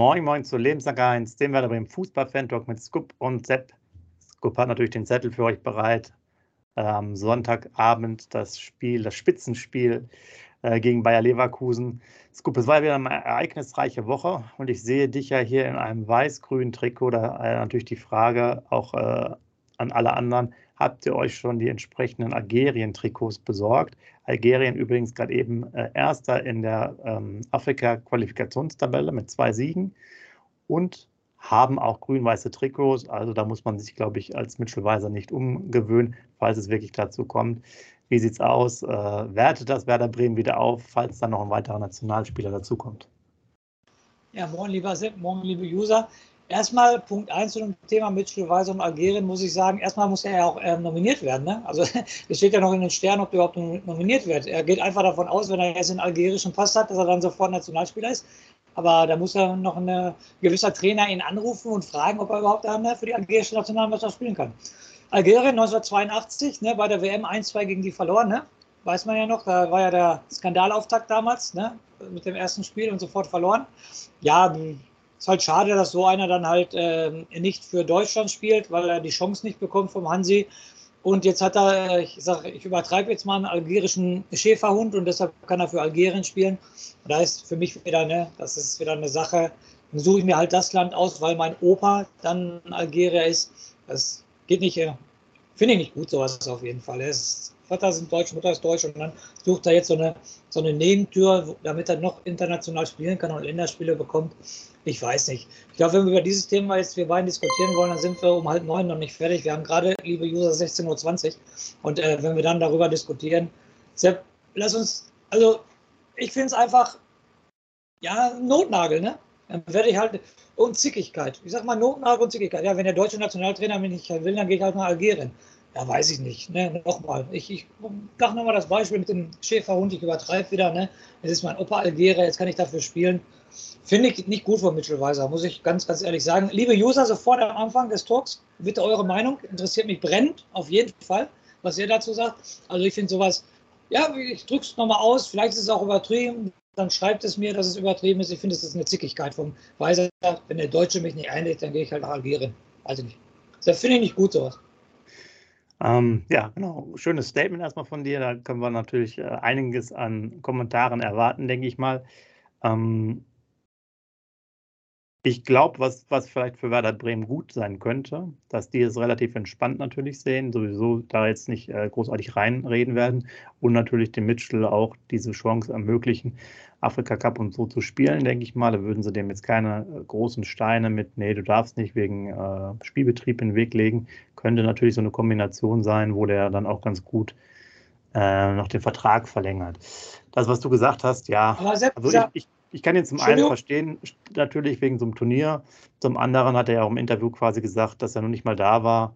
Moin, moin zu Lebenslang 1, dem Werder Bremen Fußball-Fan-Talk mit Scoop und Sepp. Scoop hat natürlich den Zettel für euch bereit. Am Sonntagabend das Spiel, das Spitzenspiel äh, gegen Bayer Leverkusen. Scoop, es war ja wieder eine ereignisreiche Woche und ich sehe dich ja hier in einem weiß-grünen Trikot. Da äh, natürlich die Frage auch äh, an alle anderen, habt ihr euch schon die entsprechenden Algerien-Trikots besorgt? Algerien übrigens gerade eben äh, Erster in der ähm, Afrika-Qualifikationstabelle mit zwei Siegen und haben auch grün-weiße Trikots. Also da muss man sich, glaube ich, als Mitchell-Weiser nicht umgewöhnen, falls es wirklich dazu kommt. Wie sieht es aus? Äh, wertet das Werder Bremen wieder auf, falls dann noch ein weiterer Nationalspieler dazukommt? Ja, morgen lieber Sepp, morgen liebe User. Erstmal Punkt 1 zu dem Thema Mitchell Weiser und Algerien, muss ich sagen, erstmal muss er ja auch ähm, nominiert werden. Ne? Also es steht ja noch in den Sternen, ob er überhaupt nominiert wird. Er geht einfach davon aus, wenn er jetzt den algerischen Pass hat, dass er dann sofort Nationalspieler ist. Aber da muss er noch ein gewisser Trainer ihn anrufen und fragen, ob er überhaupt dann für die algerische Nationalmannschaft spielen kann. Algerien 1982, ne, bei der WM 1-2 gegen die verloren, ne? weiß man ja noch, da war ja der Skandalauftakt damals, ne? mit dem ersten Spiel und sofort verloren. Ja, ist halt schade, dass so einer dann halt äh, nicht für Deutschland spielt, weil er die Chance nicht bekommt vom Hansi. Und jetzt hat er, ich sage, ich übertreibe jetzt mal einen algerischen Schäferhund und deshalb kann er für Algerien spielen. Und da ist für mich wieder, ne, das ist wieder eine Sache. Dann suche ich mir halt das Land aus, weil mein Opa dann Algerier ist. Das geht nicht, äh, finde ich nicht gut, sowas auf jeden Fall. Ist Vater sind Deutsch, Mutter ist Deutsch und dann sucht er jetzt so eine, so eine Nebentür, damit er noch international spielen kann und Länderspiele bekommt. Ich weiß nicht. Ich glaube, wenn wir über dieses Thema jetzt wir beiden diskutieren wollen, dann sind wir um halb neun noch nicht fertig. Wir haben gerade, liebe User, 16.20 Uhr. Und äh, wenn wir dann darüber diskutieren, Sepp, lass uns, also ich finde es einfach, ja, Notnagel, ne? Dann werde ich halt, und Zickigkeit. Ich sag mal Notnagel und Zickigkeit. Ja, wenn der deutsche Nationaltrainer mich nicht will, dann gehe ich halt nach Algerien. Ja, weiß ich nicht. Ne? Nochmal, ich, ich mache nochmal das Beispiel mit dem Schäferhund, ich übertreibe wieder. Ne? Es ist mein Opa Algerier, jetzt kann ich dafür spielen. Finde ich nicht gut von Mitchell Weiser, muss ich ganz, ganz ehrlich sagen. Liebe User, sofort am Anfang des Talks, bitte eure Meinung. Interessiert mich brennend, auf jeden Fall, was ihr dazu sagt. Also ich finde sowas, ja, ich drücke es nochmal aus, vielleicht ist es auch übertrieben, dann schreibt es mir, dass es übertrieben ist. Ich finde, es ist eine Zickigkeit vom Weiser. Wenn der Deutsche mich nicht einlädt, dann gehe ich halt nach Algerien. Also nicht. Das finde ich nicht gut, sowas. Ähm, ja, genau. Schönes Statement erstmal von dir. Da können wir natürlich äh, einiges an Kommentaren erwarten, denke ich mal. Ähm, ich glaube, was, was vielleicht für Werder Bremen gut sein könnte, dass die es relativ entspannt natürlich sehen, sowieso da jetzt nicht äh, großartig reinreden werden und natürlich dem Mitchell auch diese Chance ermöglichen, Afrika Cup und so zu spielen, denke ich mal. Da würden sie dem jetzt keine äh, großen Steine mit, nee, du darfst nicht wegen äh, Spielbetrieb in den Weg legen. Könnte natürlich so eine Kombination sein, wo der dann auch ganz gut äh, noch den Vertrag verlängert. Das, was du gesagt hast, ja. Also ich, ich, ich kann jetzt zum einen verstehen, natürlich wegen so einem Turnier. Zum anderen hat er ja auch im Interview quasi gesagt, dass er noch nicht mal da war.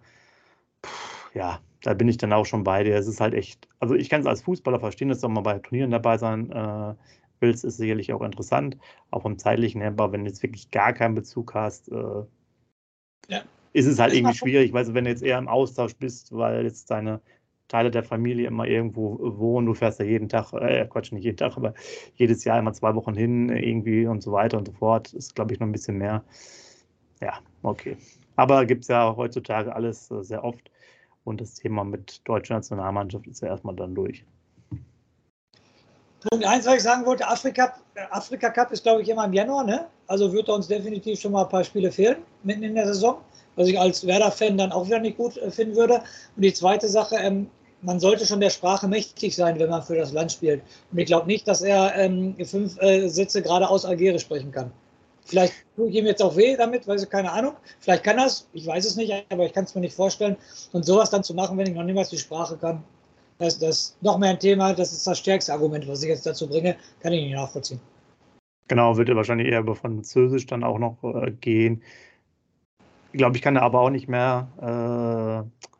Puh, ja, da bin ich dann auch schon bei dir. Es ist halt echt, also ich kann es als Fußballer verstehen, dass du auch mal bei Turnieren dabei sein äh, willst, ist sicherlich auch interessant, auch vom zeitlichen her, aber wenn du jetzt wirklich gar keinen Bezug hast, äh, ja. ist es halt irgendwie schwierig, weil wenn du jetzt eher im Austausch bist, weil jetzt deine Teile der Familie immer irgendwo wohnen, du fährst ja jeden Tag, äh, Quatsch, nicht jeden Tag, aber jedes Jahr immer zwei Wochen hin irgendwie und so weiter und so fort, ist, glaube ich, noch ein bisschen mehr. Ja, okay. Aber gibt es ja heutzutage alles äh, sehr oft und das Thema mit deutscher Nationalmannschaft ist ja erstmal dann durch. Punkt eins, was ich sagen wollte, Afrika, Afrika Cup ist, glaube ich, immer im Januar, ne? Also wird uns definitiv schon mal ein paar Spiele fehlen, mitten in der Saison, was ich als Werder-Fan dann auch wieder nicht gut äh, finden würde. Und die zweite Sache, ähm, man sollte schon der Sprache mächtig sein, wenn man für das Land spielt. Und ich glaube nicht, dass er ähm, fünf äh, Sätze gerade aus Algerisch sprechen kann. Vielleicht tue ich ihm jetzt auch weh damit, weil ich keine Ahnung. Vielleicht kann es, ich weiß es nicht, aber ich kann es mir nicht vorstellen. Und sowas dann zu machen, wenn ich noch niemals die Sprache kann, das ist noch mehr ein Thema, das ist das stärkste Argument, was ich jetzt dazu bringe, kann ich nicht nachvollziehen. Genau, wird er wahrscheinlich eher über Französisch dann auch noch äh, gehen. Ich glaube, ich kann aber auch nicht mehr.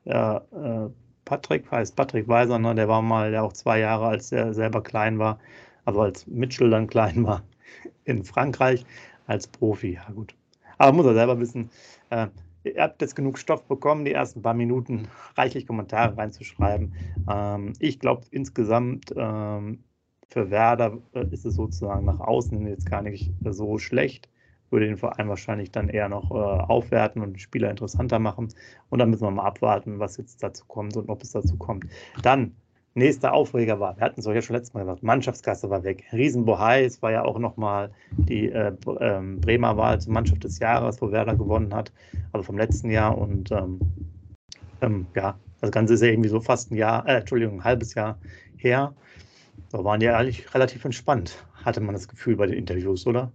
Äh, ja, äh, Patrick heißt Patrick Weiser, ne? der war mal ja auch zwei Jahre, als er selber klein war, also als Mitchell dann klein war, in Frankreich als Profi. Ja, gut. Aber muss er selber wissen. Äh, ihr habt jetzt genug Stoff bekommen, die ersten paar Minuten reichlich Kommentare reinzuschreiben. Ähm, ich glaube, insgesamt ähm, für Werder äh, ist es sozusagen nach außen jetzt gar nicht so schlecht, würde den Verein wahrscheinlich dann eher noch äh, aufwerten und Spieler interessanter machen. Und dann müssen wir mal abwarten, was jetzt dazu kommt und ob es dazu kommt. Dann nächster Aufreger war, wir hatten es euch ja schon letztes Mal gesagt, Mannschaftskasse war weg. Riesenbohai, es war ja auch nochmal die äh, ähm, Bremer Wahl zur Mannschaft des Jahres, wo Werder gewonnen hat, also vom letzten Jahr. Und ähm, ähm, ja, das Ganze ist ja irgendwie so fast ein Jahr, äh, Entschuldigung, ein halbes Jahr her. Da waren die eigentlich relativ entspannt, hatte man das Gefühl bei den Interviews, oder?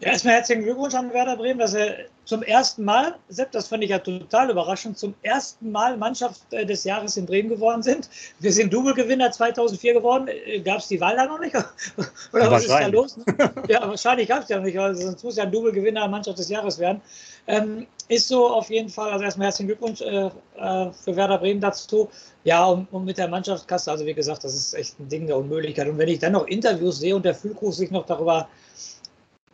Ja, erstmal herzlichen Glückwunsch an Werder Bremen, dass er zum ersten Mal, Sepp, das fand ich ja total überraschend, zum ersten Mal Mannschaft äh, des Jahres in Bremen geworden sind. Wir sind Double-Gewinner 2004 geworden. Äh, gab es die Wahl da noch nicht? Oder was ist da los? Ja, wahrscheinlich gab es ja noch nicht, also sonst muss ja ein Double-Gewinner Mannschaft des Jahres werden. Ähm, ist so auf jeden Fall, also erstmal herzlichen Glückwunsch äh, äh, für Werder Bremen dazu. Ja, und, und, mit der Mannschaftskasse, also wie gesagt, das ist echt ein Ding der Unmöglichkeit. Und wenn ich dann noch Interviews sehe und der Füllkrug sich noch darüber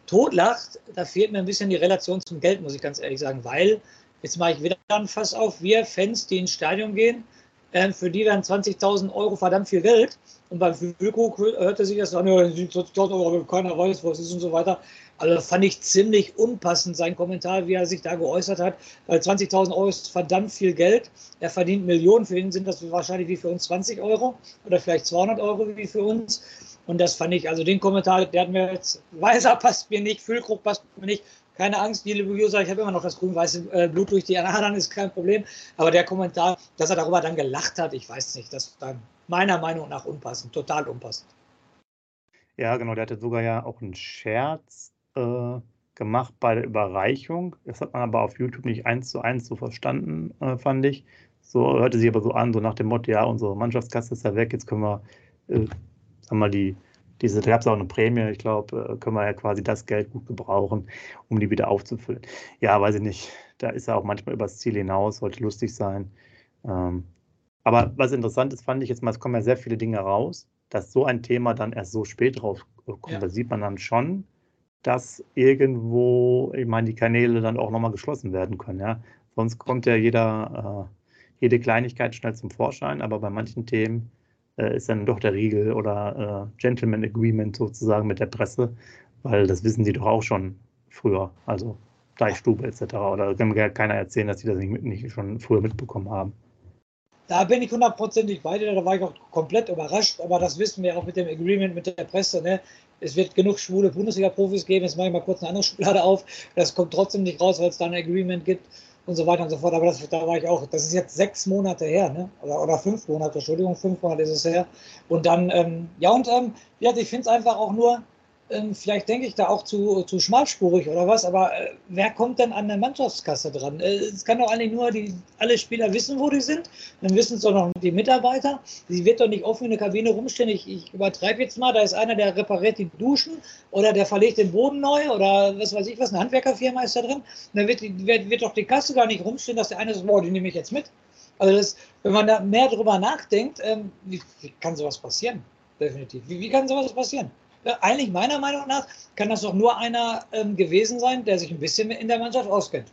totlacht, da fehlt mir ein bisschen die Relation zum Geld, muss ich ganz ehrlich sagen, weil, jetzt mache ich wieder einen Fass auf, wir Fans, die ins Stadion gehen, äh, für die wären 20.000 Euro verdammt viel Geld. Und beim Füllkrug hörte sich das an, ja, 20.000 Euro, keiner weiß, was ist und so weiter. Also fand ich ziemlich unpassend, sein Kommentar, wie er sich da geäußert hat, weil 20.000 Euro ist verdammt viel Geld. Er verdient Millionen, für ihn sind das wahrscheinlich wie für uns 20 Euro oder vielleicht 200 Euro wie für uns. Und das fand ich, also den Kommentar, der hat mir jetzt, Weiser passt mir nicht, Füllkrug passt mir nicht. Keine Angst, die liebe User, ich habe immer noch das grün-weiße äh, Blut durch die Adern, ist kein Problem. Aber der Kommentar, dass er darüber dann gelacht hat, ich weiß nicht, das war meiner Meinung nach unpassend, total unpassend. Ja, genau, der hatte sogar ja auch einen Scherz äh, gemacht bei der Überreichung. Das hat man aber auf YouTube nicht eins zu eins so verstanden, äh, fand ich. So hörte sich aber so an, so nach dem Motto, ja, unsere Mannschaftskasse ist ja weg, jetzt können wir äh, sagen wir mal, die, diese, da gab es auch eine Prämie, ich glaube, äh, können wir ja quasi das Geld gut gebrauchen, um die wieder aufzufüllen. Ja, weiß ich nicht. Da ist er auch manchmal übers Ziel hinaus, sollte lustig sein. Ähm, aber was interessant ist, fand ich jetzt mal, es kommen ja sehr viele Dinge raus, dass so ein Thema dann erst so spät rauskommt. Ja. Da sieht man dann schon, dass irgendwo, ich meine, die Kanäle dann auch nochmal geschlossen werden können. Ja? Sonst kommt ja jeder, äh, jede Kleinigkeit schnell zum Vorschein, aber bei manchen Themen äh, ist dann doch der Riegel oder äh, Gentleman Agreement sozusagen mit der Presse, weil das wissen die doch auch schon früher. Also Deichstube etc. Oder kann mir keiner erzählen, dass sie das nicht, nicht schon früher mitbekommen haben. Da bin ich hundertprozentig bei dir, da war ich auch komplett überrascht, aber das wissen wir auch mit dem Agreement mit der Presse. Ne? Es wird genug schwule Bundesliga-Profis geben, jetzt mache ich mal kurz eine andere Schublade auf. Das kommt trotzdem nicht raus, weil es da ein Agreement gibt und so weiter und so fort. Aber das, da war ich auch, das ist jetzt sechs Monate her, ne? oder, oder fünf Monate, Entschuldigung, fünf Monate ist es her. Und dann, ähm, ja, und ähm, ja, ich finde es einfach auch nur, vielleicht denke ich da auch zu, zu schmalspurig oder was, aber äh, wer kommt denn an der Mannschaftskasse dran? Äh, es kann doch eigentlich nur die, alle Spieler wissen, wo die sind, dann wissen es doch noch die Mitarbeiter. Sie wird doch nicht offen in der Kabine rumstehen. Ich, ich übertreibe jetzt mal, da ist einer, der repariert die Duschen oder der verlegt den Boden neu oder was weiß ich was, eine Handwerkerfirma ist da drin. dann wird, wird, wird doch die Kasse gar nicht rumstehen, dass der eine sagt, boah, die nehme ich jetzt mit. Also das, wenn man da mehr drüber nachdenkt, ähm, wie, wie, kann sowas passieren? Definitiv. Wie, wie kann sowas passieren? Äh, eigentlich meiner Meinung nach kann das doch nur einer ähm, gewesen sein, der sich ein bisschen in der Mannschaft auskennt.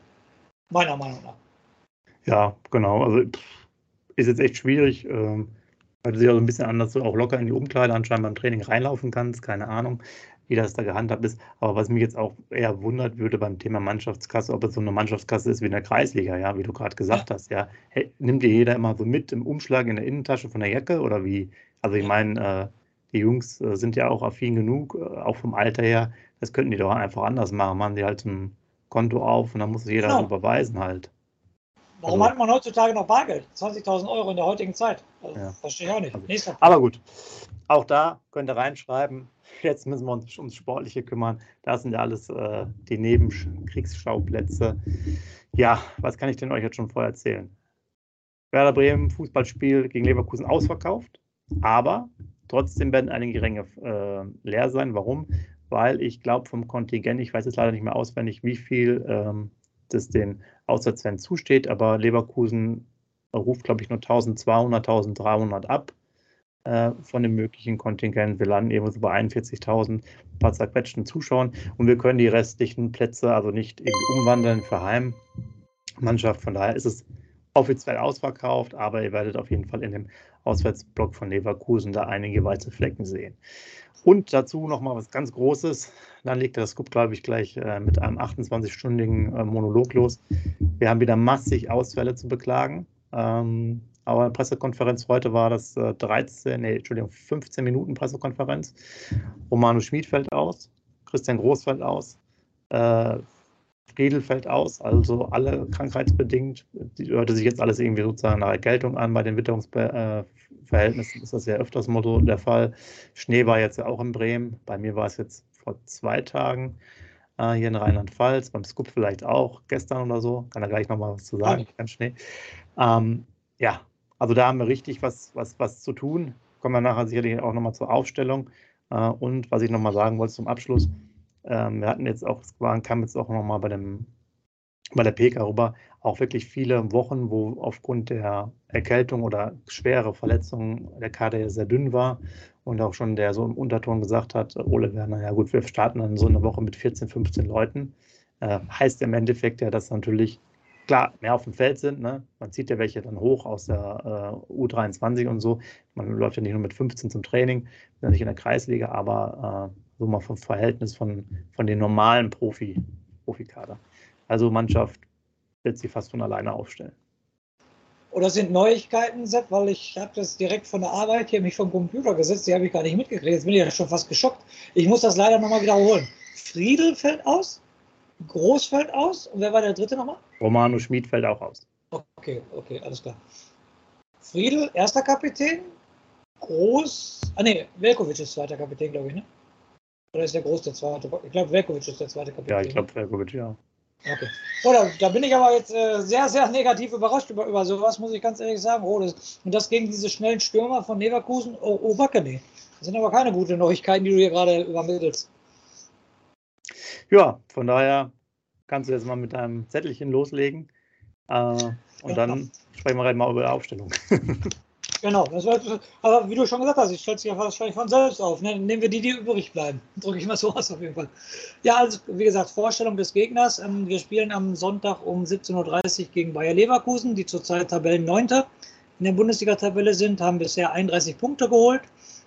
Meiner Meinung nach. Ja, genau. Also ist jetzt echt schwierig, ähm, weil du sie auch ein bisschen anders so auch locker in die Umkleide anscheinend beim Training reinlaufen kannst. Keine Ahnung, wie das da gehandhabt ist. Aber was mich jetzt auch eher wundert würde beim Thema Mannschaftskasse, ob es so eine Mannschaftskasse ist wie in der Kreisliga, ja, wie du gerade gesagt ja. hast, ja. Hey, nimmt dir jeder immer so mit im Umschlag in der Innentasche von der Jacke oder wie? Also ich meine, äh, die Jungs äh, sind ja auch affin genug, äh, auch vom Alter her. Das könnten die doch einfach anders machen. Machen die halt ein Konto auf und dann muss jeder genau. überweisen halt. Warum also, hat man heutzutage noch Bargeld? 20.000 Euro in der heutigen Zeit. Also, ja. Verstehe ich auch nicht. Also, aber gut, auch da könnt ihr reinschreiben. Jetzt müssen wir uns ums Sportliche kümmern. Das sind ja alles äh, die Nebenkriegsschauplätze. Ja, was kann ich denn euch jetzt schon vorher erzählen? Werder Bremen, Fußballspiel gegen Leverkusen ausverkauft, aber Trotzdem werden einige Ränge äh, leer sein. Warum? Weil ich glaube, vom Kontingent, ich weiß jetzt leider nicht mehr auswendig, wie viel ähm, das den Auswärtsfans zusteht, aber Leverkusen ruft, glaube ich, nur 1200, 1300 ab äh, von dem möglichen Kontingent. Wir landen eben so bei 41.000 ein paar zerquetschten Zuschauern und wir können die restlichen Plätze also nicht irgendwie umwandeln für Heimmannschaft. Von daher ist es offiziell ausverkauft, aber ihr werdet auf jeden Fall in dem Auswärtsblock von Leverkusen da einige weiße Flecken sehen. Und dazu nochmal was ganz Großes. Dann legt der Scoop, glaube ich, gleich äh, mit einem 28-stündigen äh, Monolog los. Wir haben wieder massig Ausfälle zu beklagen. Ähm, aber eine Pressekonferenz heute war das äh, 13, nee, Entschuldigung, 15 Minuten Pressekonferenz. Romano Schmid fällt aus, Christian Groß fällt aus, Friedel fällt aus, also alle krankheitsbedingt. Die hörte sich jetzt alles irgendwie sozusagen nach Erkältung an. Bei den Witterungsverhältnissen ist das ja öfters mal so der Fall. Schnee war jetzt ja auch in Bremen. Bei mir war es jetzt vor zwei Tagen äh, hier in Rheinland-Pfalz, beim Scoop vielleicht auch gestern oder so. Kann da gleich nochmal was zu sagen, kein Schnee. Ähm, ja, also da haben wir richtig was, was, was zu tun. Kommen wir nachher sicherlich auch nochmal zur Aufstellung. Äh, und was ich nochmal sagen wollte zum Abschluss, ähm, wir hatten jetzt auch, es kam jetzt auch nochmal bei dem bei der PK rüber, auch wirklich viele Wochen, wo aufgrund der Erkältung oder schwere Verletzungen der Kader ja sehr dünn war und auch schon der so im Unterton gesagt hat, Ole Werner, ja gut, wir starten dann so eine Woche mit 14, 15 Leuten. Äh, heißt im Endeffekt ja, dass natürlich klar mehr auf dem Feld sind. Ne? Man zieht ja welche dann hoch aus der äh, U23 und so. Man läuft ja nicht nur mit 15 zum Training, nicht in der Kreisliga, aber äh, so mal vom Verhältnis von, von den normalen Profi, Profikader. Also Mannschaft wird sie fast von alleine aufstellen. Oder sind Neuigkeiten, Sepp, weil ich habe das direkt von der Arbeit hier mich vom Computer gesetzt, die habe ich gar nicht mitgekriegt. Jetzt bin ich ja schon fast geschockt. Ich muss das leider nochmal wiederholen. Friedel fällt aus, Groß fällt aus und wer war der dritte nochmal? Romano Schmid fällt auch aus. Okay, okay, alles klar. Friedel, erster Kapitän, Groß, ah ne, Velkovic ist zweiter Kapitän, glaube ich, ne? Oder ist der Groß der zweite? Ich glaube, Velkovic ist der zweite Kapitän. Ja, ich glaube, Velkovic, ja. Okay. Oh, da, da, bin ich aber jetzt äh, sehr, sehr negativ überrascht über, über sowas, muss ich ganz ehrlich sagen. Oh, das, und das gegen diese schnellen Stürmer von Leverkusen, oh, oh Wackene. Das sind aber keine guten Neuigkeiten, die du hier gerade übermittelst. Ja, von daher kannst du jetzt mal mit deinem Zettelchen loslegen. Äh, und ja. dann sprechen wir halt mal über die Aufstellung. Genau, war, aber wie du schon gesagt hast, ich stelle sich ja wahrscheinlich von selbst auf. Ne? Nehmen wir die, die übrig bleiben. Drücke ich mal so aus auf jeden Fall. Ja, also wie gesagt, Vorstellung des Gegners. Ähm, wir spielen am Sonntag um 17.30 Uhr gegen Bayer Leverkusen, die zurzeit Tabellen 9. in der Bundesliga-Tabelle sind, haben bisher 31 Punkte geholt,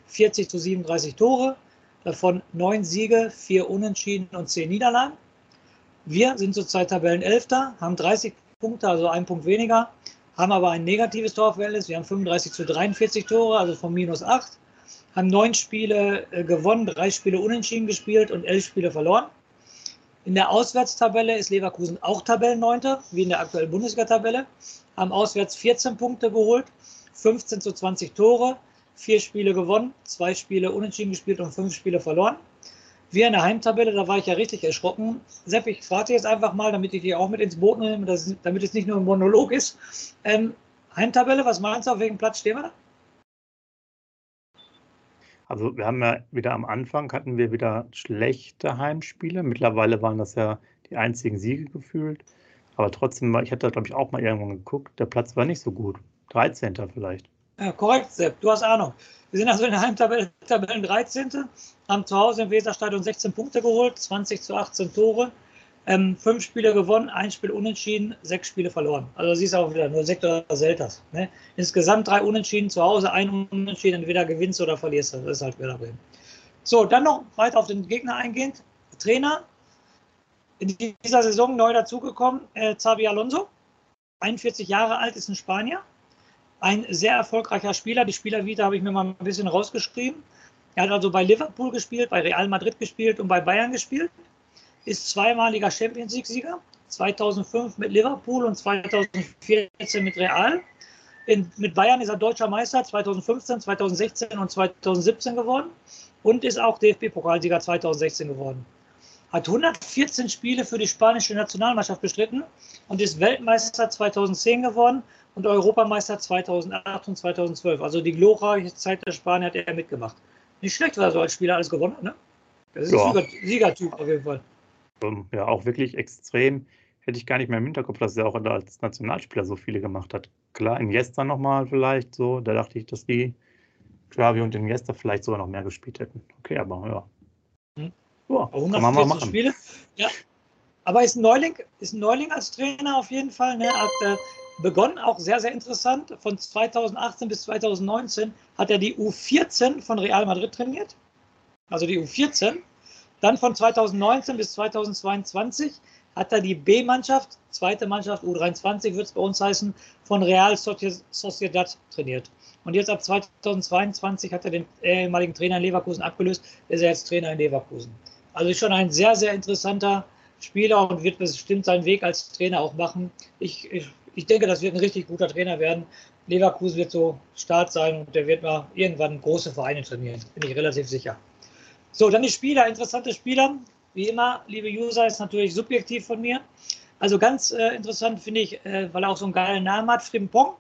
40 zu 37 Tore, davon 9 Siege, 4 Unentschieden und 10 Niederlagen. Wir sind zurzeit Tabellen 11. haben 30 Punkte, also ein Punkt weniger, haben aber ein negatives Torverhältnis. Wir haben 35 zu 43 Tore, also von minus 8. Haben neun Spiele äh, gewonnen, drei Spiele unentschieden gespielt und elf Spiele verloren. In der Auswärtstabelle ist Leverkusen auch Tabellenneunter, wie in der aktuellen Bundesliga-Tabelle. Haben auswärts 14 Punkte geholt, 15 zu 20 Tore, vier Spiele gewonnen, zwei Spiele unentschieden gespielt und fünf Spiele verloren. Wir in der Heimtabelle, da war ich ja richtig erschrocken. Sepp, ich frage jetzt einfach mal, damit ich dich auch mit ins Boot nehme, dass, damit es nicht nur ein Monolog ist. Ähm, Heimtabelle, was meinst du, auf welchem Platz stehen wir da? Also wir haben ja wieder am Anfang hatten wir wieder schlechte Heimspiele. Mittlerweile waren das ja die einzigen Siege gefühlt. Aber trotzdem, ich hatte glaube ich auch mal irgendwann geguckt, der Platz war nicht so gut. 13. vielleicht. Korrekt, Sepp, du hast Ahnung. Wir sind also in der Heimtabelle Tabellen 13. Haben zu Hause im Weserstadion 16 Punkte geholt, 20 zu 18 Tore. Ähm, fünf Spiele gewonnen, ein Spiel unentschieden, sechs Spiele verloren. Also siehst du auch wieder nur Sektor Selters. Ne? Insgesamt drei Unentschieden zu Hause, ein Unentschieden, entweder gewinnst oder verlierst. Das ist halt wieder Bremen. So, dann noch weiter auf den Gegner eingehend. Trainer, in dieser Saison neu dazugekommen, äh, Xabi Alonso, 41 Jahre alt, ist ein Spanier ein sehr erfolgreicher Spieler. Die Spielervita habe ich mir mal ein bisschen rausgeschrieben. Er hat also bei Liverpool gespielt, bei Real Madrid gespielt und bei Bayern gespielt. Ist zweimaliger Champions League-Sieger. 2005 mit Liverpool und 2014 mit Real. In, mit Bayern ist er deutscher Meister 2015, 2016 und 2017 geworden und ist auch DFB-Pokalsieger 2016 geworden. Hat 114 Spiele für die spanische Nationalmannschaft bestritten und ist Weltmeister 2010 geworden und Europameister 2008 und 2012. Also die glorreiche Zeit der Spanier hat er mitgemacht. Nicht schlecht, weil er so als Spieler alles gewonnen hat, ne? Das ist ja. ein Siegertyp auf jeden Fall. Ja, auch wirklich extrem. Hätte ich gar nicht mehr im Hinterkopf, dass er auch als Nationalspieler so viele gemacht hat. Klar, in Jester nochmal vielleicht so. Da dachte ich, dass die Xavi und in Jester vielleicht sogar noch mehr gespielt hätten. Okay, aber ja. Hm. Ja, 114 Spiele. Ja. Aber ist ein Neuling, ist ein Neuling als Trainer auf jeden Fall. Ne? Hat, äh, begonnen, auch sehr, sehr interessant. Von 2018 bis 2019 hat er die U14 von Real Madrid trainiert. Also die U14. Dann von 2019 bis 2022 hat er die B-Mannschaft, zweite Mannschaft, U23 wird es bei uns heißen, von Real Sociedad trainiert. Und jetzt ab 2022 hat er den ehemaligen Trainer in Leverkusen abgelöst, ist er jetzt Trainer in Leverkusen. Also schon ein sehr, sehr interessanter Spieler und wird bestimmt seinen Weg als Trainer auch machen. Ich, ich, ich denke, das wird ein richtig guter Trainer werden. Leverkusen wird so Start sein und der wird mal irgendwann große Vereine trainieren, bin ich relativ sicher. So, dann die Spieler, interessante Spieler. Wie immer, liebe User, ist natürlich subjektiv von mir. Also ganz äh, interessant finde ich, äh, weil er auch so einen geilen Namen hat, Frimpong.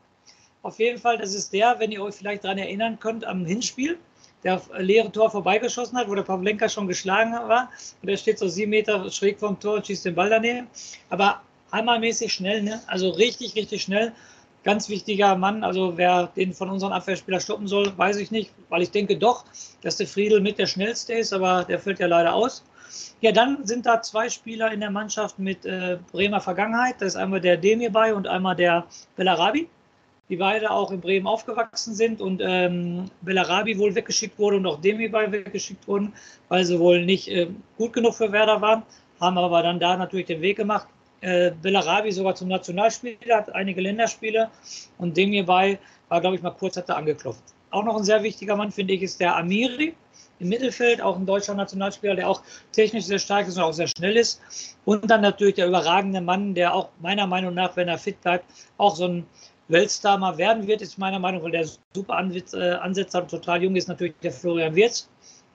Auf jeden Fall, das ist der, wenn ihr euch vielleicht daran erinnern könnt, am Hinspiel, der leere Tor vorbeigeschossen hat, wo der Pavlenka schon geschlagen war. Und er steht so sieben Meter schräg vom Tor und schießt den Ball daneben. Aber einmalmäßig schnell, ne? also richtig, richtig schnell. Ganz wichtiger Mann, also wer den von unseren Abwehrspielern stoppen soll, weiß ich nicht, weil ich denke doch, dass der Friedel mit der schnellste ist, aber der fällt ja leider aus. Ja, dann sind da zwei Spieler in der Mannschaft mit äh, Bremer Vergangenheit. Das ist einmal der Demirbay und einmal der Bellarabi, die beide auch in Bremen aufgewachsen sind und ähm, Bellarabi wohl weggeschickt wurde und auch Demirbay weggeschickt wurden, weil sie wohl nicht äh, gut genug für Werder waren, haben aber dann da natürlich den Weg gemacht. Äh, Bellarabi sogar zum Nationalspieler, hat einige Länderspiele und Demirbay war, glaube ich, mal kurz, hat er angeklopft. Auch noch ein sehr wichtiger Mann, finde ich, ist der Amiri im Mittelfeld, auch ein deutscher Nationalspieler, der auch technisch sehr stark ist und auch sehr schnell ist. Und dann natürlich der überragende Mann, der auch meiner Meinung nach, wenn er fit bleibt, auch so ein Weltstar mal werden wird, ist meiner Meinung, weil der super äh, Ansätze hat und total jung ist, natürlich der Florian Wirz,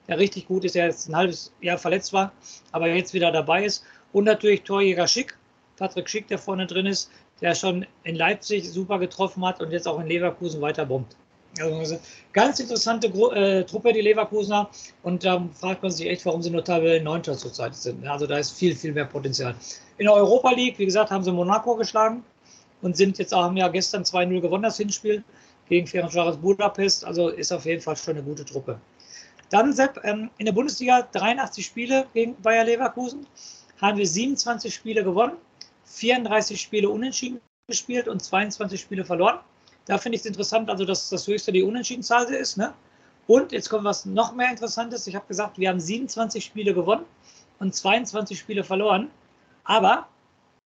der richtig gut ist, der jetzt ein halbes Jahr verletzt war, aber jetzt wieder dabei ist. Und natürlich Torjäger Schick, Patrick Schick, der vorne drin ist, der schon in Leipzig super getroffen hat und jetzt auch in Leverkusen weiter bombt. Also ganz interessante äh, Truppe, die Leverkusener. Und da fragt man sich echt, warum sie nur Tabellen 9. zurzeit sind. Also da ist viel, viel mehr Potenzial. In der Europa League, wie gesagt, haben sie Monaco geschlagen und sind jetzt auch, haben ja gestern 2-0 gewonnen, das Hinspiel gegen Ferencvaros Budapest. Also ist auf jeden Fall schon eine gute Truppe. Dann, Sepp, ähm, in der Bundesliga 83 Spiele gegen Bayer Leverkusen. Haben wir 27 Spiele gewonnen, 34 Spiele unentschieden gespielt und 22 Spiele verloren. Da finde ich es interessant, also dass das höchste die Unentschiedenzahl ist. Ne? Und jetzt kommt was noch mehr Interessantes. Ich habe gesagt, wir haben 27 Spiele gewonnen und 22 Spiele verloren. Aber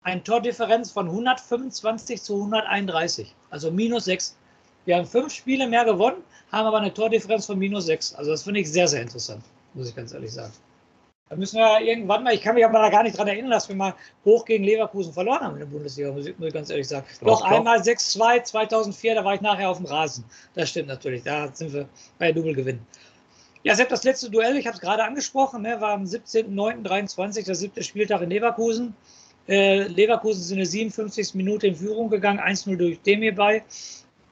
ein Tordifferenz von 125 zu 131, also minus 6. Wir haben fünf Spiele mehr gewonnen, haben aber eine Tordifferenz von minus 6. Also das finde ich sehr, sehr interessant, muss ich ganz ehrlich sagen. Da müssen wir irgendwann mal, ich kann mich aber da gar nicht dran erinnern, dass wir mal hoch gegen Leverkusen verloren haben in der Bundesliga, muss ich, ganz ehrlich sagen. Doch, Doch einmal 6-2, 2004, da war ich nachher auf dem Rasen. Das stimmt natürlich, da sind wir bei Double-Gewinn. Ja, selbst das letzte Duell, ich habe es gerade angesprochen, ne, war am 17.09.23, der siebte Spieltag in Leverkusen. Äh, Leverkusen sind in der 57. Minute in Führung gegangen, 1-0 durch Demir bei.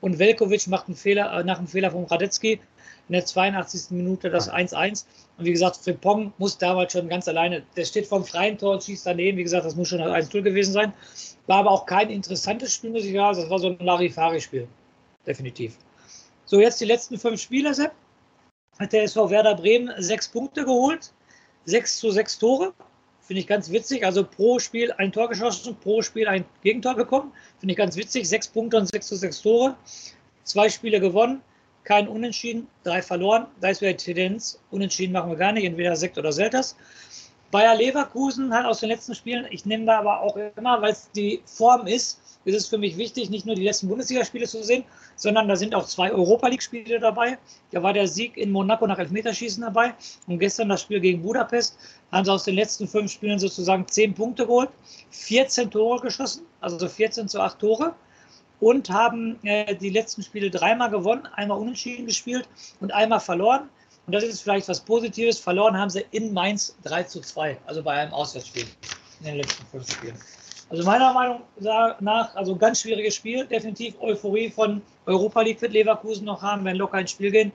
Und Velkovic macht einen Fehler, äh, nach einem Fehler von Radetzky in der 82. Minute das 1-1. Und wie gesagt, Frimpong muss damals schon ganz alleine, der steht vom freien Tor und schießt daneben. Wie gesagt, das muss schon ein 1-0 gewesen sein. War aber auch kein interessantes Spiel, muss ich sagen. Das war so ein Larifari-Spiel. Definitiv. So, jetzt die letzten fünf Spiele, Sepp. Hat der SV Werder Bremen sechs Punkte geholt. Sechs zu sechs Tore. Finde ich ganz witzig. Also pro Spiel ein Tor geschossen, pro Spiel ein Gegentor bekommen. Finde ich ganz witzig. Sechs Punkte und sechs zu sechs Tore. Zwei Spiele gewonnen kein Unentschieden, drei verloren. Da ist wieder die Tendenz, Unentschieden machen wir gar nicht, entweder Sekt oder Selters. Bayer Leverkusen hat aus den letzten Spielen, ich nehme da aber auch immer, weil es die Form ist, ist es für mich wichtig, nicht nur die letzten Bundesligaspiele zu sehen, sondern da sind auch zwei Europa League-Spiele dabei. Da war der Sieg in Monaco nach Elfmeterschießen dabei und gestern das Spiel gegen Budapest haben sie aus den letzten fünf Spielen sozusagen zehn Punkte geholt, 14 Tore geschossen, also 14 zu 8 Tore und haben äh, die letzten Spiele dreimal gewonnen, einmal unentschieden gespielt und einmal verloren. Und das ist vielleicht was Positives. Verloren haben sie in Mainz 3 zu 2, also bei einem Auswärtsspiel in den letzten fünf Spielen. Also meiner Meinung nach, also ganz schwieriges Spiel. Definitiv Euphorie von Europa League wird Leverkusen noch haben, wenn locker ins Spiel gehen.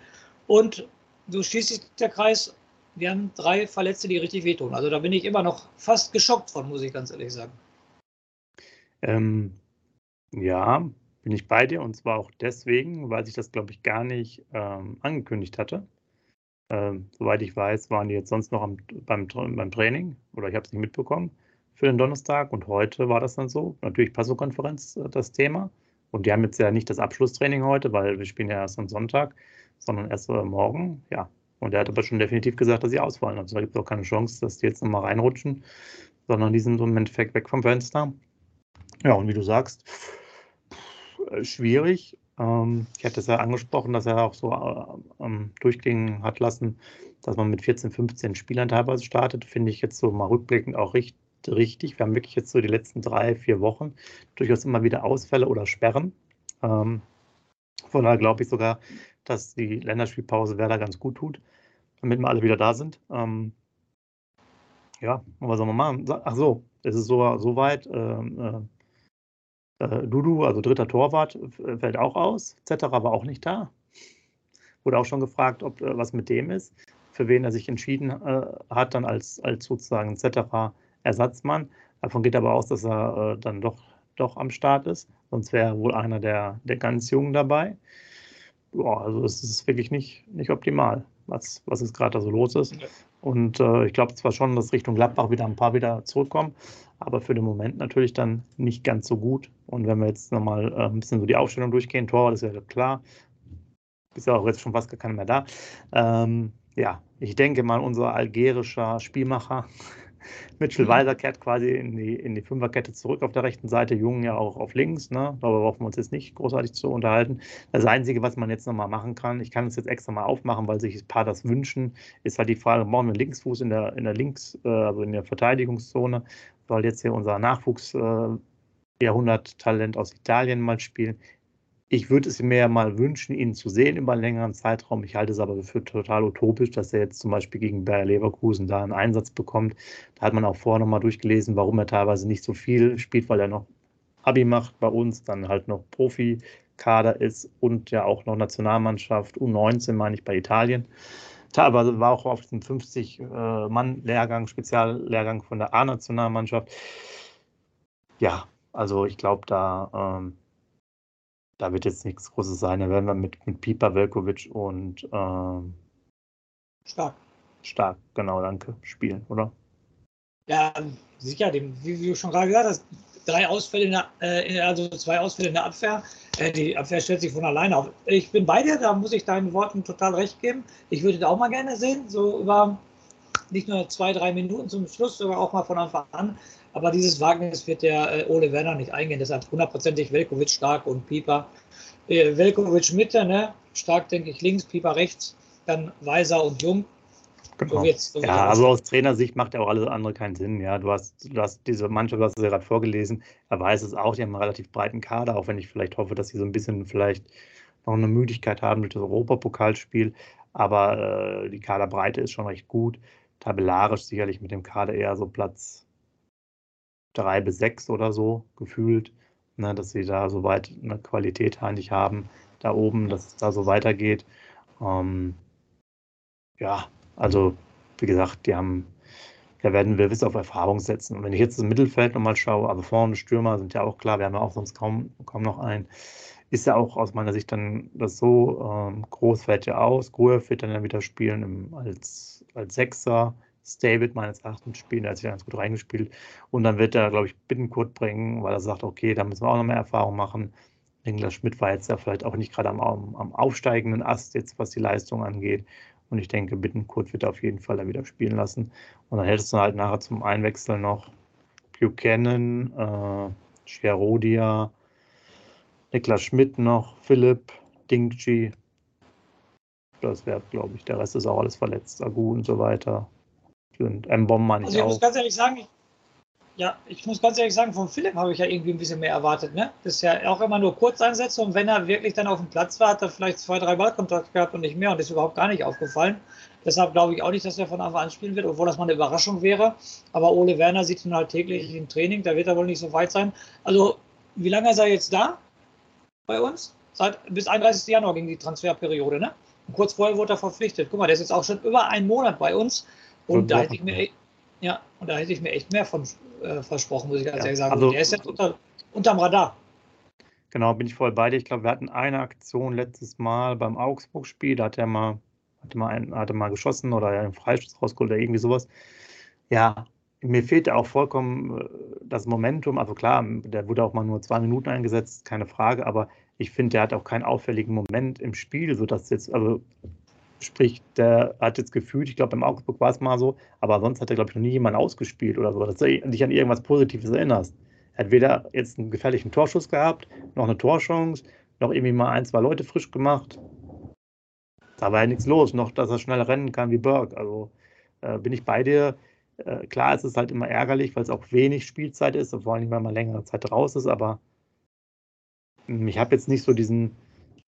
Und so schließt sich der Kreis. Wir haben drei Verletzte, die richtig wehtun. Also da bin ich immer noch fast geschockt von, muss ich ganz ehrlich sagen. Ähm, ja, bin ich bei dir und zwar auch deswegen, weil sich das, glaube ich, gar nicht ähm, angekündigt hatte. Ähm, soweit ich weiß, waren die jetzt sonst noch am, beim, beim Training oder ich habe es nicht mitbekommen für den Donnerstag und heute war das dann so. Natürlich Pressekonferenz äh, das Thema. Und die haben jetzt ja nicht das Abschlusstraining heute, weil wir spielen ja erst am Sonntag, sondern erst äh, morgen. Ja. Und er hat aber schon definitiv gesagt, dass sie ausfallen. Also da gibt es auch keine Chance, dass die jetzt nochmal reinrutschen, sondern die sind im Endeffekt weg vom Fenster. Ja, und wie du sagst, schwierig. Ähm, ich hatte es ja angesprochen, dass er auch so äh, ähm, durchgehen hat lassen, dass man mit 14, 15 Spielern teilweise startet. Finde ich jetzt so mal rückblickend auch richtig. Wir haben wirklich jetzt so die letzten drei, vier Wochen durchaus immer wieder Ausfälle oder Sperren. Ähm, von daher glaube ich sogar, dass die Länderspielpause Werder ganz gut tut, damit wir alle wieder da sind. Ja, was soll man machen? Ach so, es ist so, so weit. Äh, äh, Dudu, also dritter Torwart, fällt auch aus. Zetterer war auch nicht da. Wurde auch schon gefragt, ob äh, was mit dem ist, für wen er sich entschieden äh, hat, dann als, als sozusagen Zetterer Ersatzmann. Davon geht aber aus, dass er äh, dann doch, doch am Start ist. Sonst wäre wohl einer der, der ganz Jungen dabei. Boah, also es ist wirklich nicht, nicht optimal, was, was jetzt gerade da so los ist. Und äh, ich glaube zwar schon, dass Richtung Gladbach wieder ein paar wieder zurückkommen, aber für den Moment natürlich dann nicht ganz so gut. Und wenn wir jetzt nochmal äh, ein bisschen so die Aufstellung durchgehen, Tor, das ja klar. Ist ja auch jetzt schon fast gar keiner mehr da. Ähm, ja, ich denke mal, unser algerischer Spielmacher Mitchell mhm. Weiser kehrt quasi in die, in die Fünferkette zurück auf der rechten Seite, Jungen ja auch auf links. Ne? Darüber brauchen wir uns jetzt nicht großartig zu unterhalten. Das Einzige, was man jetzt nochmal machen kann, ich kann es jetzt extra mal aufmachen, weil sich ein paar das wünschen, ist halt die Frage, brauchen wir einen Linksfuß in der, in der Links-, äh, also in der Verteidigungszone, weil jetzt hier unser Nachwuchs äh, Jahrhundert-Talent aus Italien mal spielen. Ich würde es mir ja mal wünschen, ihn zu sehen über einen längeren Zeitraum. Ich halte es aber für total utopisch, dass er jetzt zum Beispiel gegen Bayer Leverkusen da einen Einsatz bekommt. Da hat man auch vorher nochmal durchgelesen, warum er teilweise nicht so viel spielt, weil er noch Abi macht bei uns, dann halt noch Profikader ist und ja auch noch Nationalmannschaft, U19 meine ich bei Italien. Teilweise war auch auf dem 50-Mann-Lehrgang, Speziallehrgang von der A-Nationalmannschaft. Ja, also ich glaube, da ähm, da wird jetzt nichts Großes sein. Da werden wir mit, mit Pipa, Velkovic und ähm, Stark. Stark, genau, danke, spielen, oder? Ja, sicher, dem, wie, du schon gerade gesagt hast, drei Ausfälle, in der, äh, also zwei Ausfälle in der Abwehr. Äh, die Abwehr stellt sich von alleine auf. Ich bin bei dir, da muss ich deinen Worten total recht geben. Ich würde da auch mal gerne sehen, so über nicht nur zwei, drei Minuten zum Schluss, sogar auch mal von Anfang an. Aber dieses Wagnis wird der äh, Ole Werner nicht eingehen. Deshalb hundertprozentig Velkovic stark und Pieper. Äh, Velkovic Mitte, ne? stark denke ich links, Pieper rechts, dann Weiser und Jung. Genau. So ja, also aus Trainersicht macht ja auch alles andere keinen Sinn. Ja, du hast, du hast diese Mannschaft, du hast ja gerade vorgelesen, er weiß es auch, die haben einen relativ breiten Kader, auch wenn ich vielleicht hoffe, dass sie so ein bisschen vielleicht noch eine Müdigkeit haben durch das Europapokalspiel. Aber äh, die Kaderbreite ist schon recht gut. Tabellarisch sicherlich mit dem Kader eher so Platz drei bis sechs oder so gefühlt, ne, dass sie da so weit eine Qualität eigentlich haben, da oben, dass es da so weitergeht. Ähm, ja, also wie gesagt, die haben, da werden wir bis auf Erfahrung setzen. Und wenn ich jetzt das Mittelfeld nochmal schaue, also vorne Stürmer sind ja auch klar, wir haben ja auch sonst kaum, kaum noch einen, ist ja auch aus meiner Sicht dann das so, ähm, groß fällt ja aus, Gruev wird dann ja wieder spielen im, als, als Sechser, David meines Erachtens spielen, der hat sich ganz gut reingespielt. Und dann wird er, glaube ich, Bittenkurt bringen, weil er sagt, okay, da müssen wir auch noch mehr Erfahrung machen. Niklas Schmidt war jetzt ja vielleicht auch nicht gerade am, am aufsteigenden Ast, jetzt was die Leistung angeht. Und ich denke, Bittenkurt wird auf jeden Fall da wieder spielen lassen. Und dann hättest du halt nachher zum Einwechseln noch Buchanan, äh, Scherodia, Niklas Schmidt noch, Philipp, Dingchi. Das wäre, glaube ich, der Rest ist auch alles verletzt, Agu und so weiter. Und M-Bomb meine also ich, ich muss ganz ehrlich sagen, ich, ja, ich muss ganz ehrlich sagen, von Philipp habe ich ja irgendwie ein bisschen mehr erwartet. Ne? Das ist ja auch immer nur Kurzeinsätze und wenn er wirklich dann auf dem Platz war, hat er vielleicht zwei, drei Ballkontakte gehabt und nicht mehr und ist überhaupt gar nicht aufgefallen. Deshalb glaube ich auch nicht, dass er von Anfang an spielen wird, obwohl das mal eine Überraschung wäre. Aber Ole Werner sieht ihn halt täglich im Training, da wird er wohl nicht so weit sein. Also, wie lange ist er jetzt da bei uns? Seit bis 31. Januar ging die Transferperiode, ne? Und kurz vorher wurde er verpflichtet. Guck mal, der ist jetzt auch schon über einen Monat bei uns. Und da hätte ich mir, ja, und da hätte ich mir echt mehr von äh, versprochen, muss ich ganz ja, ehrlich sagen. Also, der ist jetzt unter, unterm Radar. Genau, bin ich voll bei dir. Ich glaube, wir hatten eine Aktion letztes Mal beim Augsburg-Spiel, da hat er mal, hatte mal, einen, hatte mal geschossen oder einen Freistoß rausgeholt oder irgendwie sowas. Ja, mir fehlt auch vollkommen äh, das Momentum, also klar, der wurde auch mal nur zwei Minuten eingesetzt, keine Frage, aber ich finde, der hat auch keinen auffälligen Moment im Spiel, sodass jetzt, also sprich, der hat jetzt gefühlt, ich glaube, im Augsburg war es mal so, aber sonst hat er, glaube ich, noch nie jemanden ausgespielt oder so, dass du dich an irgendwas Positives erinnerst. Er hat weder jetzt einen gefährlichen Torschuss gehabt, noch eine Torchance, noch irgendwie mal ein, zwei Leute frisch gemacht. Da war ja nichts los, noch dass er schnell rennen kann wie Burke. Also äh, bin ich bei dir. Äh, klar, es ist halt immer ärgerlich, weil es auch wenig Spielzeit ist, vor allem, weil man längere Zeit raus ist, aber ich habe jetzt nicht so diesen,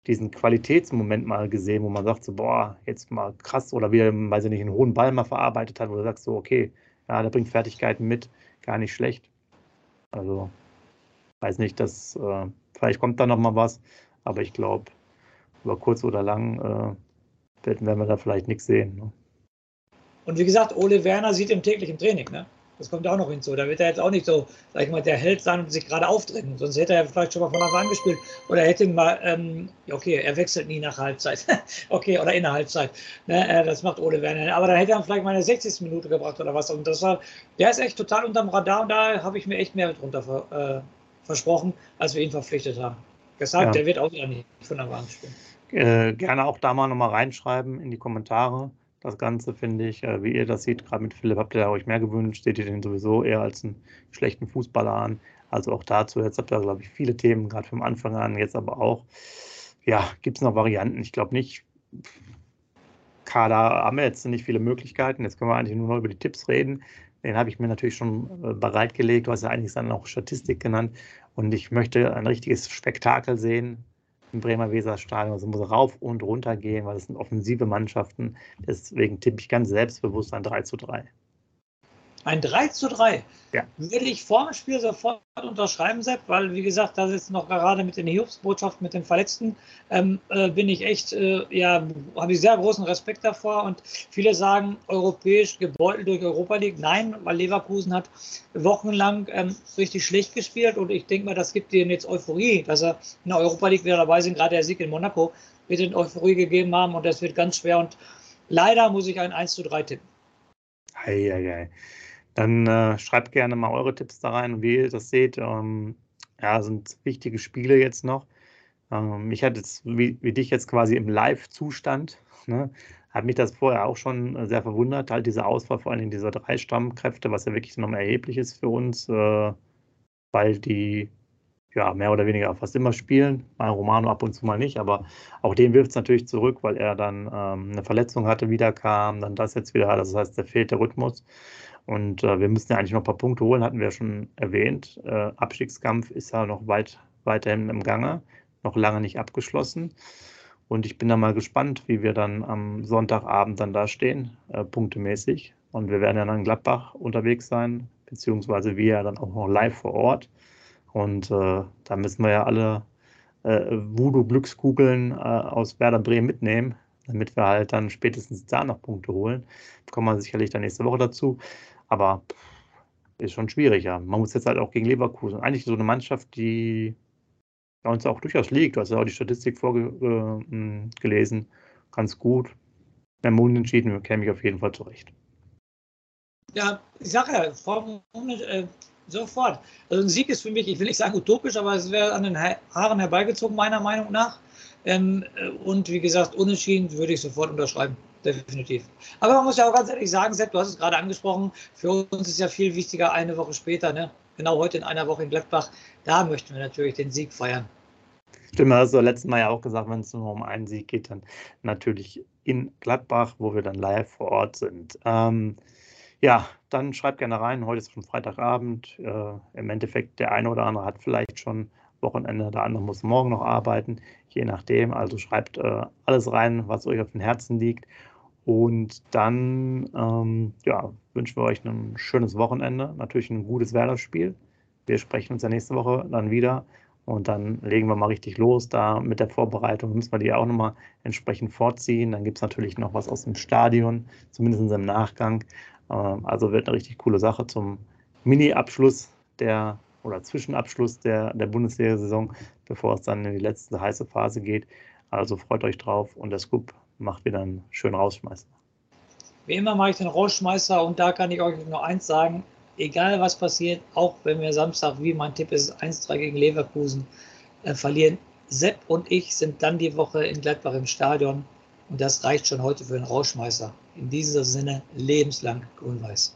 diesen Qualitätsmoment mal gesehen, wo man sagt, so, boah, jetzt mal krass, oder wie er, weiß ich nicht, einen hohen Ball mal verarbeitet hat, wo du sagst, so, okay, ja, der bringt Fertigkeiten mit, gar nicht schlecht. Also, weiß nicht, dass, äh, vielleicht kommt da noch mal was, aber ich glaube, über kurz oder lang äh, werden wir da vielleicht nichts sehen. Ne? Und wie gesagt, Ole Werner sieht im täglichen Training, ne? Das kommt auch noch hinzu. Da wird er jetzt auch nicht so, sag ich mal, der Held sein und sich gerade aufdrängen. Sonst hätte er vielleicht schon mal von Anfang an gespielt. Oder hätte ihn mal, ähm, okay, er wechselt nie nach Halbzeit. okay, oder in der Halbzeit. Ne, äh, das macht Ole Werner. Aber dann hätte er vielleicht mal eine 60. Minute gebracht oder was. Und das war, der ist echt total unterm Radar und da habe ich mir echt mehr drunter äh, versprochen, als wir ihn verpflichtet haben. Deshalb, ja. der wird auch wieder nicht von der Wand spielen. Äh, gerne auch da mal nochmal reinschreiben in die Kommentare das Ganze, finde ich. Äh, wie ihr das seht, gerade mit Philipp habt ihr euch mehr gewünscht, seht ihr den sowieso eher als einen schlechten Fußballer an. Also auch dazu, jetzt habt ihr, glaube ich, viele Themen, gerade vom Anfang an, jetzt aber auch. Ja, gibt es noch Varianten? Ich glaube nicht. Kader haben wir jetzt nicht viele Möglichkeiten. Jetzt können wir eigentlich nur noch über die Tipps reden. Den habe ich mir natürlich schon äh, bereitgelegt. Du hast ja eigentlich dann auch Statistik genannt. Und ich möchte ein richtiges Spektakel sehen im Bremer Weserstadion. Also muss rauf und runter gehen, weil es sind offensive Mannschaften. Deswegen tippe ich ganz selbstbewusst ein 3 zu 3. Ein 3 zu 3. Ja. Würde ich vor dem Spiel sofort unterschreiben, Sepp, weil, wie gesagt, da ist noch gerade mit den Hiobsbotschaften, mit den Verletzten, ähm, äh, bin ich echt, äh, ja, habe ich sehr großen Respekt davor. Und viele sagen, europäisch gebeutelt durch Europa League. Nein, weil Leverkusen hat wochenlang ähm, richtig schlecht gespielt. Und ich denke mal, das gibt denen jetzt Euphorie, dass er in der Europa League wieder dabei sind. Gerade der Sieg in Monaco wird ihnen Euphorie gegeben haben. Und das wird ganz schwer. Und leider muss ich ein 1 zu 3 tippen. Ei, ei, ei. Dann äh, schreibt gerne mal eure Tipps da rein, wie ihr das seht. Ähm, ja, sind wichtige Spiele jetzt noch. Ähm, ich hatte jetzt, wie, wie, dich jetzt quasi im Live-Zustand, ne, hat mich das vorher auch schon sehr verwundert, halt diese Auswahl vor allem dieser drei Stammkräfte, was ja wirklich nochmal erheblich ist für uns, äh, weil die ja mehr oder weniger fast immer spielen. Mal Romano ab und zu mal nicht, aber auch den wirft es natürlich zurück, weil er dann ähm, eine Verletzung hatte, wiederkam, dann das jetzt wieder hat. Das heißt, da fehlt der Rhythmus. Und äh, wir müssen ja eigentlich noch ein paar Punkte holen, hatten wir ja schon erwähnt. Äh, Abstiegskampf ist ja noch weit, weiterhin im Gange, noch lange nicht abgeschlossen. Und ich bin da mal gespannt, wie wir dann am Sonntagabend dann da stehen, äh, punktemäßig. Und wir werden ja dann in Gladbach unterwegs sein, beziehungsweise wir ja dann auch noch live vor Ort. Und äh, da müssen wir ja alle äh, Voodoo-Glückskugeln äh, aus Werder Bremen mitnehmen, damit wir halt dann spätestens da noch Punkte holen. Kommen wir sicherlich dann nächste Woche dazu. Aber ist schon schwierig. Man muss jetzt halt auch gegen Leverkusen. Eigentlich so eine Mannschaft, die ja, uns auch durchaus liegt. Du hast ja auch die Statistik vorgelesen. Äh, Ganz gut. Mehr Unentschieden käme ich auf jeden Fall zurecht. Ja, ich sage ja, vor, äh, sofort. Also ein Sieg ist für mich, ich will nicht sagen utopisch, aber es wäre an den Haaren herbeigezogen, meiner Meinung nach. Ähm, äh, und wie gesagt, unentschieden würde ich sofort unterschreiben definitiv. Aber man muss ja auch ganz ehrlich sagen, Sepp, du hast es gerade angesprochen, für uns ist ja viel wichtiger eine Woche später, ne? genau heute in einer Woche in Gladbach, da möchten wir natürlich den Sieg feiern. Stimmt, hast du letztes Mal ja auch gesagt, wenn es nur um einen Sieg geht, dann natürlich in Gladbach, wo wir dann live vor Ort sind. Ähm, ja, dann schreibt gerne rein. Heute ist schon Freitagabend. Äh, Im Endeffekt, der eine oder andere hat vielleicht schon Wochenende, der andere muss morgen noch arbeiten, je nachdem. Also schreibt äh, alles rein, was euch auf dem Herzen liegt. Und dann ähm, ja, wünschen wir euch ein schönes Wochenende, natürlich ein gutes Werder-Spiel. Wir sprechen uns ja nächste Woche dann wieder und dann legen wir mal richtig los. Da mit der Vorbereitung müssen wir die auch nochmal entsprechend vorziehen. Dann gibt es natürlich noch was aus dem Stadion, zumindest im Nachgang. Ähm, also wird eine richtig coole Sache zum Mini-Abschluss der oder Zwischenabschluss der, der Bundesliga-Saison, bevor es dann in die letzte heiße Phase geht. Also freut euch drauf und der Scoop macht wieder einen schönen Rausschmeißer. Wie immer mache ich den Rausschmeißer und da kann ich euch nur eins sagen, egal was passiert, auch wenn wir Samstag, wie mein Tipp ist, 1-3 gegen Leverkusen äh, verlieren, Sepp und ich sind dann die Woche in Gladbach im Stadion und das reicht schon heute für einen Rauschmeißer. In diesem Sinne lebenslang grün-weiß.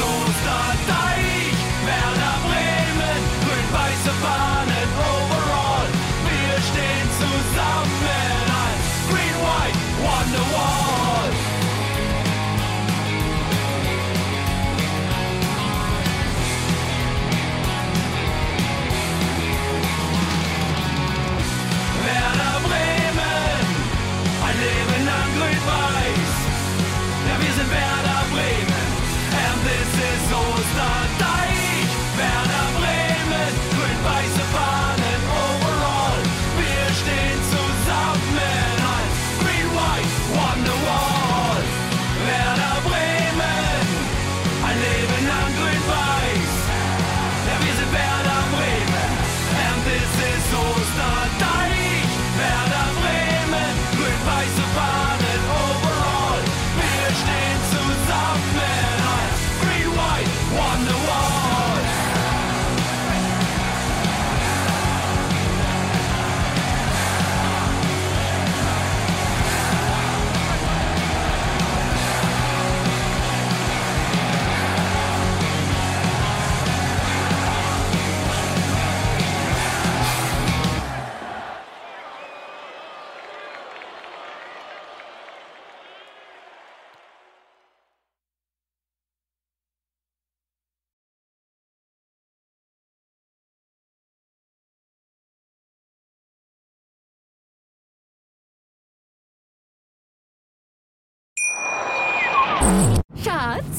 grün-weiße